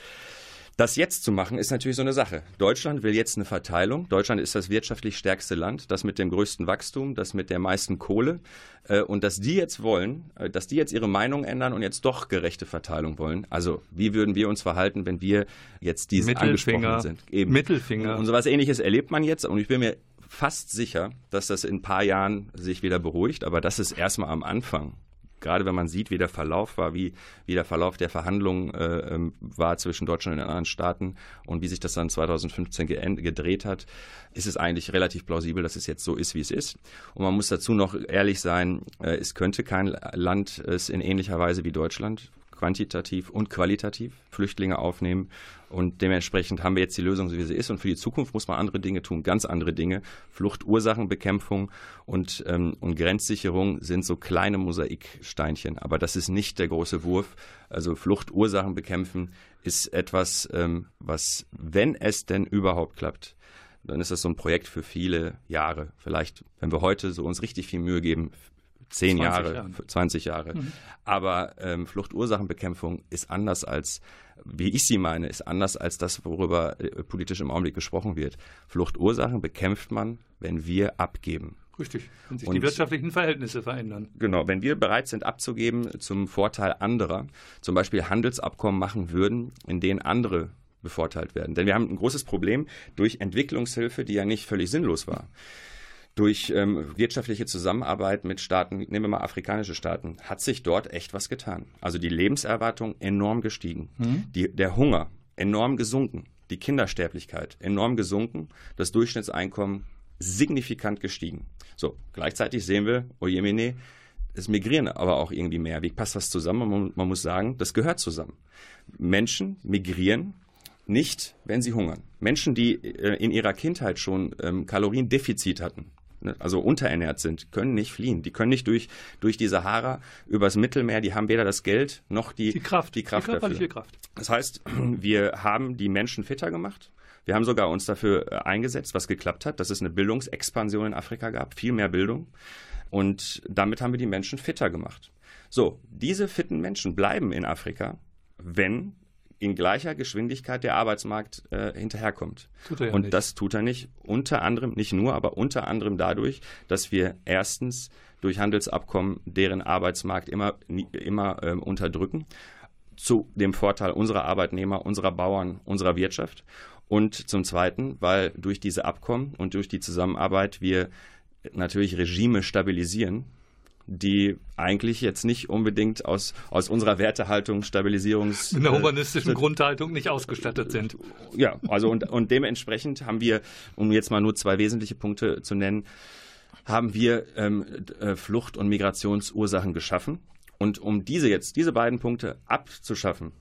Das jetzt zu machen, ist natürlich so eine Sache. Deutschland will jetzt eine Verteilung. Deutschland ist das wirtschaftlich stärkste Land, das mit dem größten Wachstum, das mit der meisten Kohle. Äh, und dass die jetzt wollen, äh, dass die jetzt ihre Meinung ändern und jetzt doch gerechte Verteilung wollen. Also wie würden wir uns verhalten, wenn wir jetzt diese angesprochen sind? Eben. Mittelfinger. Und sowas ähnliches erlebt man jetzt. Und ich bin mir fast sicher, dass das in ein paar Jahren sich wieder beruhigt. Aber das ist erstmal am Anfang gerade wenn man sieht, wie der Verlauf war, wie, wie der Verlauf der Verhandlungen äh, ähm, war zwischen Deutschland und den anderen Staaten und wie sich das dann 2015 gedreht hat, ist es eigentlich relativ plausibel, dass es jetzt so ist, wie es ist. Und man muss dazu noch ehrlich sein, äh, es könnte kein Land es in ähnlicher Weise wie Deutschland quantitativ und qualitativ Flüchtlinge aufnehmen. Und dementsprechend haben wir jetzt die Lösung, so wie sie ist. Und für die Zukunft muss man andere Dinge tun, ganz andere Dinge. Fluchtursachenbekämpfung und, ähm, und Grenzsicherung sind so kleine Mosaiksteinchen. Aber das ist nicht der große Wurf. Also Fluchtursachen bekämpfen ist etwas, ähm, was, wenn es denn überhaupt klappt, dann ist das so ein Projekt für viele Jahre. Vielleicht, wenn wir heute so uns richtig viel Mühe geben, zehn Jahre, Jahren. 20 Jahre. Mhm. Aber ähm, Fluchtursachenbekämpfung ist anders als, wie ich sie meine, ist anders als das, worüber äh, politisch im Augenblick gesprochen wird. Fluchtursachen bekämpft man, wenn wir abgeben. Richtig, wenn sich und, die wirtschaftlichen Verhältnisse verändern. Genau, wenn wir bereit sind abzugeben zum Vorteil anderer, zum Beispiel Handelsabkommen machen würden, in denen andere bevorteilt werden. Denn wir haben ein großes Problem durch Entwicklungshilfe, die ja nicht völlig sinnlos war durch ähm, wirtschaftliche Zusammenarbeit mit Staaten, nehmen wir mal afrikanische Staaten, hat sich dort echt was getan. Also die Lebenserwartung enorm gestiegen, mhm. die, der Hunger enorm gesunken, die Kindersterblichkeit enorm gesunken, das Durchschnittseinkommen signifikant gestiegen. So, gleichzeitig sehen wir, Ojemine, es migrieren aber auch irgendwie mehr. Wie passt das zusammen? Man, man muss sagen, das gehört zusammen. Menschen migrieren nicht, wenn sie hungern. Menschen, die äh, in ihrer Kindheit schon ähm, Kaloriendefizit hatten, also unterernährt sind, können nicht fliehen. Die können nicht durch, durch die Sahara übers Mittelmeer, die haben weder das Geld noch die, die Kraft, die Kraft die dafür. Kraft. Das heißt, wir haben die Menschen fitter gemacht. Wir haben sogar uns dafür äh, eingesetzt, was geklappt hat, dass es eine Bildungsexpansion in Afrika gab, viel mehr Bildung. Und damit haben wir die Menschen fitter gemacht. So, diese fitten Menschen bleiben in Afrika, wenn in gleicher Geschwindigkeit der Arbeitsmarkt äh, hinterherkommt. Tut er ja und nicht. das tut er nicht. Unter anderem, nicht nur, aber unter anderem dadurch, dass wir erstens durch Handelsabkommen deren Arbeitsmarkt immer, immer ähm, unterdrücken, zu dem Vorteil unserer Arbeitnehmer, unserer Bauern, unserer Wirtschaft. Und zum Zweiten, weil durch diese Abkommen und durch die Zusammenarbeit wir natürlich Regime stabilisieren, die eigentlich jetzt nicht unbedingt aus, aus unserer Wertehaltung Stabilisierungs... In der humanistischen äh, Grundhaltung nicht ausgestattet sind. Ja, also und, und dementsprechend haben wir, um jetzt mal nur zwei wesentliche Punkte zu nennen, haben wir ähm, äh, Flucht- und Migrationsursachen geschaffen. Und um diese jetzt, diese beiden Punkte abzuschaffen,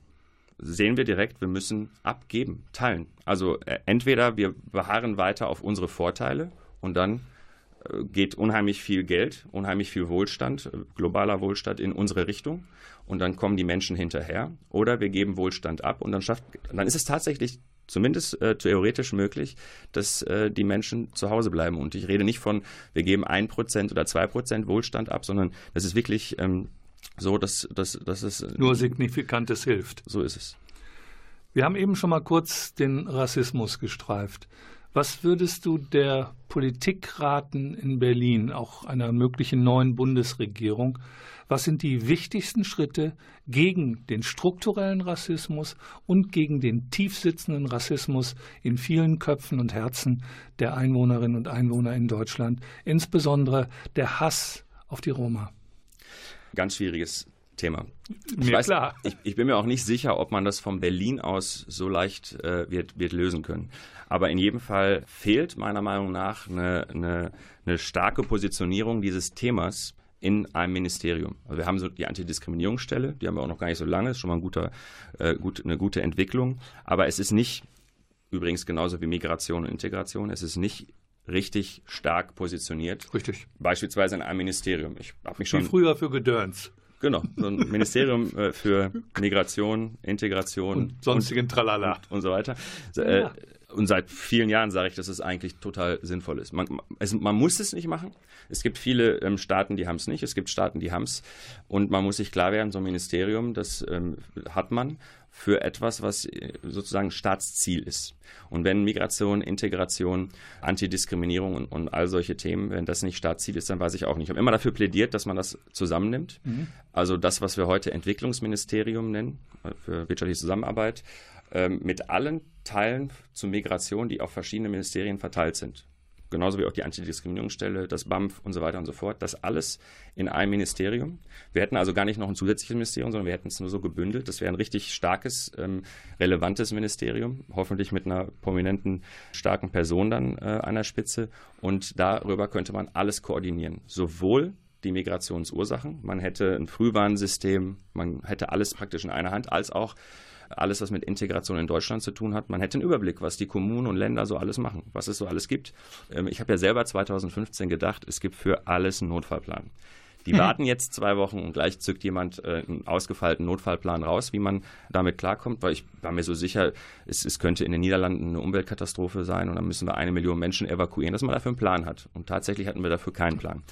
sehen wir direkt, wir müssen abgeben, teilen. Also äh, entweder wir beharren weiter auf unsere Vorteile und dann geht unheimlich viel Geld, unheimlich viel Wohlstand, äh, globaler Wohlstand in unsere Richtung und dann kommen die Menschen hinterher. Oder wir geben Wohlstand ab und dann, schafft, dann ist es tatsächlich zumindest äh, theoretisch möglich, dass äh, die Menschen zu Hause bleiben. Und ich rede nicht von, wir geben ein Prozent oder zwei Prozent Wohlstand ab, sondern das ist wirklich ähm, so, dass, dass, dass es. Nur Signifikantes hilft. So ist es. Wir haben eben schon mal kurz den Rassismus gestreift. Was würdest du der Politik raten in Berlin, auch einer möglichen neuen Bundesregierung? Was sind die wichtigsten Schritte gegen den strukturellen Rassismus und gegen den tiefsitzenden Rassismus in vielen Köpfen und Herzen der Einwohnerinnen und Einwohner in Deutschland, insbesondere der Hass auf die Roma? Ganz schwieriges Thema. Mir weiß, klar. Ich, ich, bin mir auch nicht sicher, ob man das von Berlin aus so leicht äh, wird, wird lösen können. Aber in jedem Fall fehlt meiner Meinung nach eine, eine, eine starke Positionierung dieses Themas in einem Ministerium. Also wir haben so die Antidiskriminierungsstelle, die haben wir auch noch gar nicht so lange, ist schon mal ein guter, äh, gut, eine gute Entwicklung. Aber es ist nicht, übrigens genauso wie Migration und Integration, es ist nicht richtig stark positioniert. Richtig. Beispielsweise in einem Ministerium. Ich habe mich schon. Wie früher für Gedöns. Genau, so ein Ministerium äh, für Migration, Integration und sonstigen und, Tralala und, und so weiter. Äh, ja. Und seit vielen Jahren sage ich, dass es eigentlich total sinnvoll ist. Man, es, man muss es nicht machen. Es gibt viele ähm, Staaten, die haben es nicht. Es gibt Staaten, die haben es. Und man muss sich klar werden, so ein Ministerium, das ähm, hat man für etwas, was äh, sozusagen Staatsziel ist. Und wenn Migration, Integration, Antidiskriminierung und, und, all solche Themen, wenn das nicht Staatsziel ist, dann weiß ich auch nicht. Ich habe immer dafür plädiert, dass man das zusammennimmt. Mhm. Also das, was wir heute Entwicklungsministerium nennen, äh, für wirtschaftliche Zusammenarbeit, ähm, mit allen Teilen zur Migration, die auf verschiedene Ministerien verteilt sind genauso wie auch die Antidiskriminierungsstelle, das BAMF und so weiter und so fort. Das alles in einem Ministerium. Wir hätten also gar nicht noch ein zusätzliches Ministerium, sondern wir hätten es nur so gebündelt. Das wäre ein richtig starkes, ähm, relevantes Ministerium, hoffentlich mit einer prominenten, starken Person dann äh, an der Spitze. Und darüber könnte man alles koordinieren. Sowohl die Migrationsursachen, man hätte ein Frühwarnsystem, man hätte alles praktisch in einer Hand, als auch alles, was mit Integration in Deutschland zu tun hat. Man hätte einen Überblick, was die Kommunen und Länder so alles machen, was es so alles gibt. Ähm, ich habe ja selber 2015 gedacht, es gibt für alles einen Notfallplan. Die warten jetzt zwei Wochen und gleich zückt jemand äh, einen ausgefeilten Notfallplan raus, wie man damit klarkommt, weil ich war mir so sicher, es, es könnte in den Niederlanden eine Umweltkatastrophe sein und dann müssen wir eine Million Menschen evakuieren, dass man dafür einen Plan hat. Und tatsächlich hatten wir dafür keinen Plan.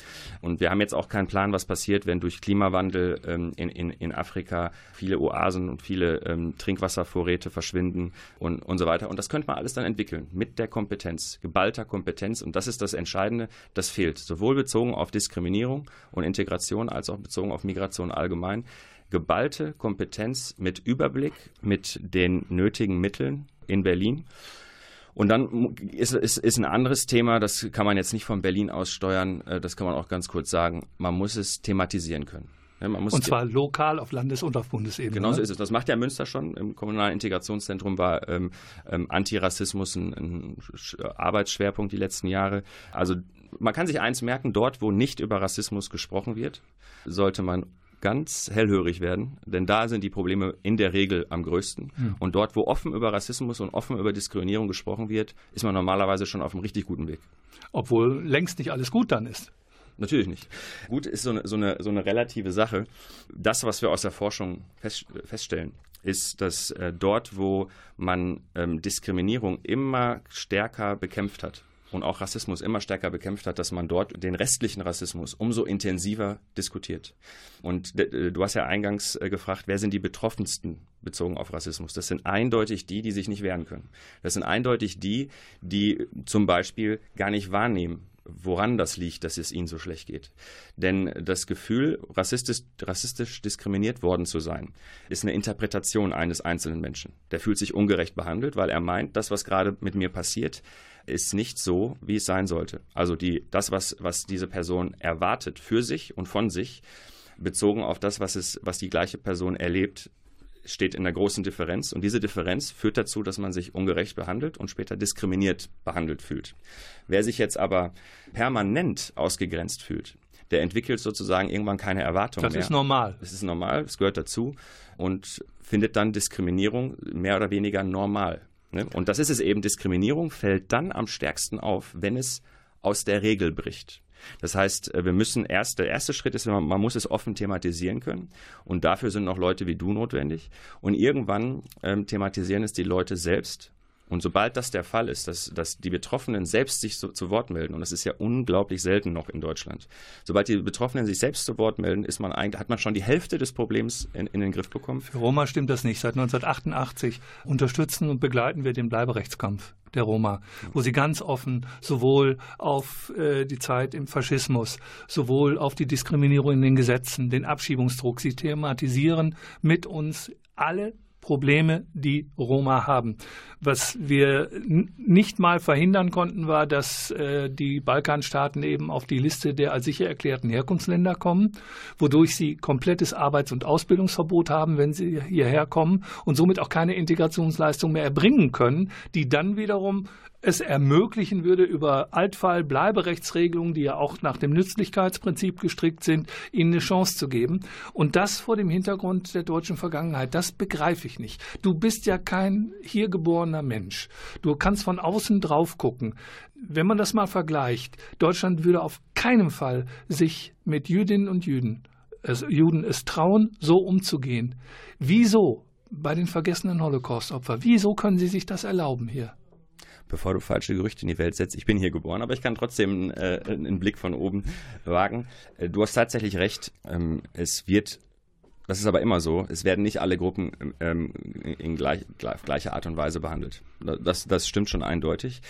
Und wir haben jetzt auch keinen Plan, was passiert, wenn durch Klimawandel ähm, in, in, in Afrika viele Oasen und viele ähm, Trinkwasservorräte verschwinden und, und so weiter. Und das könnte man alles dann entwickeln mit der Kompetenz, geballter Kompetenz. Und das ist das Entscheidende, das fehlt. Sowohl bezogen auf Diskriminierung und Integration Integration als auch bezogen auf Migration allgemein. Geballte Kompetenz mit Überblick, mit den nötigen Mitteln in Berlin. Und dann ist, ist, ist ein anderes Thema, das kann man jetzt nicht von Berlin aus steuern, äh, das kann man auch ganz kurz sagen. Man muss es thematisieren können. und zwar lokal auf Landes- und auf Bundesebene. Genau so ist es. Das macht ja Münster schon. Im Kommunalen Integrationszentrum war ähm, ähm, Antirassismus ein, ein Arbeitsschwerpunkt die letzten Jahre. Also man kann sich eins merken, dort, wo nicht über Rassismus gesprochen wird, sollte man ganz hellhörig werden, denn da sind die Probleme in der Regel am größten. Mhm. Und dort, wo offen über Rassismus und offen über Diskriminierung gesprochen wird, ist man normalerweise schon auf einem richtig guten Weg. Obwohl längst nicht alles gut dann ist. Natürlich nicht. Gut ist so eine, so eine, so eine relative Sache. Das, was wir aus der Forschung fest, feststellen, ist, dass äh, dort, wo man ähm, Diskriminierung immer stärker bekämpft hat, und auch Rassismus immer stärker bekämpft hat, dass man dort den restlichen Rassismus umso intensiver diskutiert. Und äh, du hast ja eingangs äh, gefragt, wer sind die Betroffensten bezogen auf Rassismus? Das sind eindeutig die, die sich nicht wehren können. Das sind eindeutig die, die zum Beispiel gar nicht wahrnehmen, woran das liegt, dass es ihnen so schlecht geht. Denn das Gefühl, rassistisch, rassistisch diskriminiert worden zu sein, ist eine Interpretation eines einzelnen Menschen. Der fühlt sich ungerecht behandelt, weil er meint, das, was gerade mit mir passiert, ist nicht so, wie es sein sollte. Also die, das, was, was diese Person erwartet für sich und von sich, bezogen auf das, was, es, was die gleiche Person erlebt, steht in der großen Differenz. Und diese Differenz führt dazu, dass man sich ungerecht behandelt und später diskriminiert behandelt fühlt. Wer sich jetzt aber permanent ausgegrenzt fühlt, der entwickelt sozusagen irgendwann keine Erwartungen mehr. Das ist normal. Das ist normal, es gehört dazu und findet dann Diskriminierung mehr oder weniger normal. Ne? Und das ist es eben, Diskriminierung fällt dann am stärksten auf, wenn es aus der Regel bricht. Das heißt, äh, wir müssen erst, der erste Schritt ist, man, man, muss es offen thematisieren können. Und dafür sind noch Leute wie du notwendig. Und irgendwann ähm, thematisieren es die Leute selbst und sobald das der Fall ist, dass, dass die Betroffenen selbst sich so, zu Wort melden, und das ist ja unglaublich selten noch in Deutschland, sobald die Betroffenen sich selbst zu Wort melden, ist man eigentlich, hat man schon die Hälfte des Problems in, in den Griff bekommen. Für Roma stimmt das nicht. Seit 1988 unterstützen und begleiten wir den Bleiberechtskampf der Roma, wo sie ganz offen sowohl auf äh, die Zeit im Faschismus, sowohl auf die Diskriminierung in den Gesetzen, den Abschiebungsdruck, sie thematisieren mit uns alle Probleme, die Roma haben. Was wir nicht mal verhindern konnten, war, dass äh, die Balkanstaaten eben auf die Liste der als sicher erklärten Herkunftsländer kommen, wodurch sie komplettes Arbeits- und Ausbildungsverbot haben, wenn sie hierher kommen und somit auch keine Integrationsleistung mehr erbringen können, die dann wiederum es ermöglichen würde, über Altfall-Bleiberechtsregelungen, die ja auch nach dem Nützlichkeitsprinzip gestrickt sind, ihnen eine Chance zu geben. Und das vor dem Hintergrund der deutschen Vergangenheit, das begreife ich nicht. Du bist ja kein hier geborener Mensch. Du kannst von außen drauf gucken. Wenn man das mal vergleicht, Deutschland würde auf keinen Fall sich mit Jüdinnen und Juden, also Juden es trauen, so umzugehen. Wieso bei den vergessenen Holocaust-Opfern? Wieso können sie sich das erlauben hier? Bevor du falsche Gerüchte in die Welt setzt. Ich bin hier geboren, aber ich kann trotzdem äh, einen Blick von oben wagen. Äh, du hast tatsächlich recht. Ähm, es wird das ist aber immer so. Es werden nicht alle Gruppen ähm, in gleich, gleicher Art und Weise behandelt. Das, das stimmt schon eindeutig.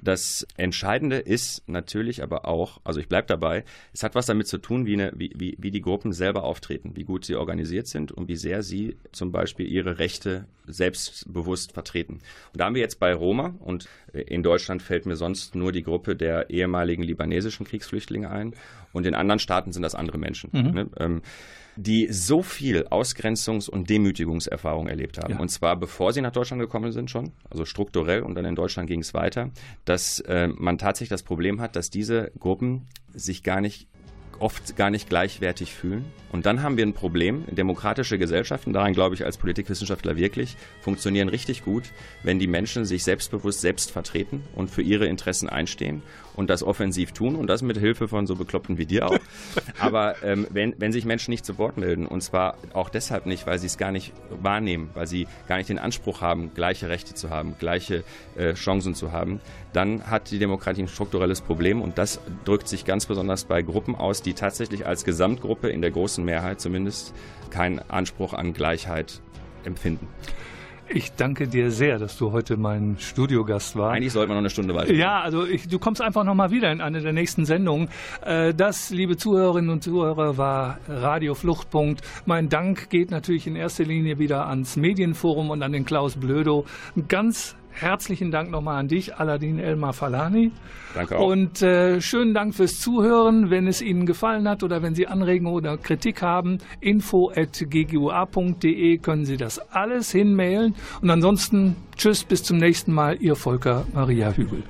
Das Entscheidende ist natürlich aber auch, also ich bleibe dabei, es hat was damit zu tun, wie, eine, wie, wie, wie die Gruppen selber auftreten, wie gut sie organisiert sind und wie sehr sie zum Beispiel ihre Rechte selbstbewusst vertreten. Und da haben wir jetzt bei Roma und in Deutschland fällt mir sonst nur die Gruppe der ehemaligen libanesischen Kriegsflüchtlinge ein und in anderen Staaten sind das andere Menschen. Mhm. Ne? Ähm, die so viel Ausgrenzungs- und Demütigungserfahrung erlebt haben. Ja. Und zwar bevor sie nach Deutschland gekommen sind schon, also strukturell und dann in Deutschland ging es weiter, dass äh, man tatsächlich das Problem hat, dass diese Gruppen sich gar nicht oft gar nicht gleichwertig fühlen. Und dann haben wir ein Problem. Demokratische Gesellschaften, daran glaube ich als Politikwissenschaftler wirklich, funktionieren richtig gut, wenn die Menschen sich selbstbewusst selbst vertreten und für ihre Interessen einstehen und das offensiv tun und das mit Hilfe von so Bekloppten wie dir auch. Aber ähm, wenn, wenn sich Menschen nicht zu Wort melden, und zwar auch deshalb nicht, weil sie es gar nicht wahrnehmen, weil sie gar nicht den Anspruch haben, gleiche Rechte zu haben, gleiche äh, Chancen zu haben, dann hat die Demokratie ein strukturelles Problem und das drückt sich ganz besonders bei Gruppen aus, die tatsächlich als Gesamtgruppe in der großen Mehrheit zumindest keinen Anspruch an Gleichheit empfinden. Ich danke dir sehr, dass du heute mein Studiogast warst. Eigentlich sollten wir noch eine Stunde weiter. Ja, also ich, du kommst einfach noch mal wieder in eine der nächsten Sendungen. Äh, das, liebe Zuhörerinnen und Zuhörer, war Radio Fluchtpunkt. Mein Dank geht natürlich in erster Linie wieder ans Medienforum und an den Klaus Blödo. Ganz herzlichen Dank nochmal an dich, Aladin Elmar Falani. Danke auch. Und äh, schönen Dank fürs Zuhören. Wenn es Ihnen gefallen hat oder wenn Sie Anregungen oder Kritik haben, info.ggua.de können Sie das alles hinmailen. Und ansonsten tschüss, bis zum nächsten Mal. Ihr Volker Maria Hügel.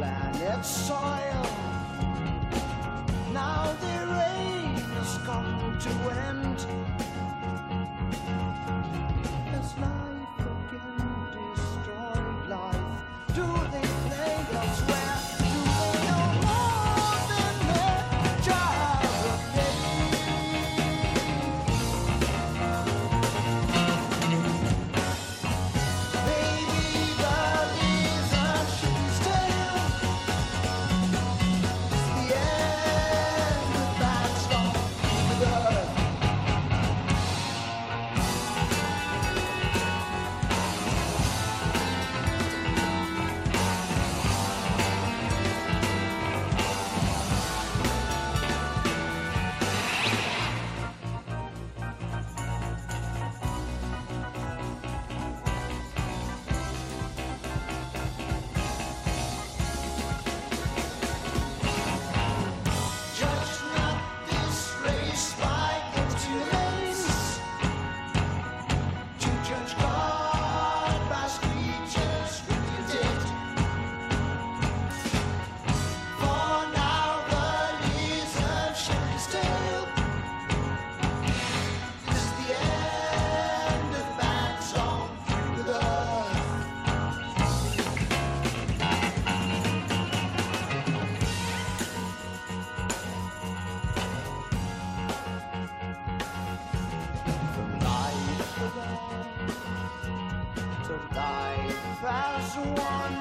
planet soil. Now the rain has come to end. to warn.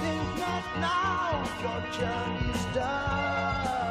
Think not now, your journey's done.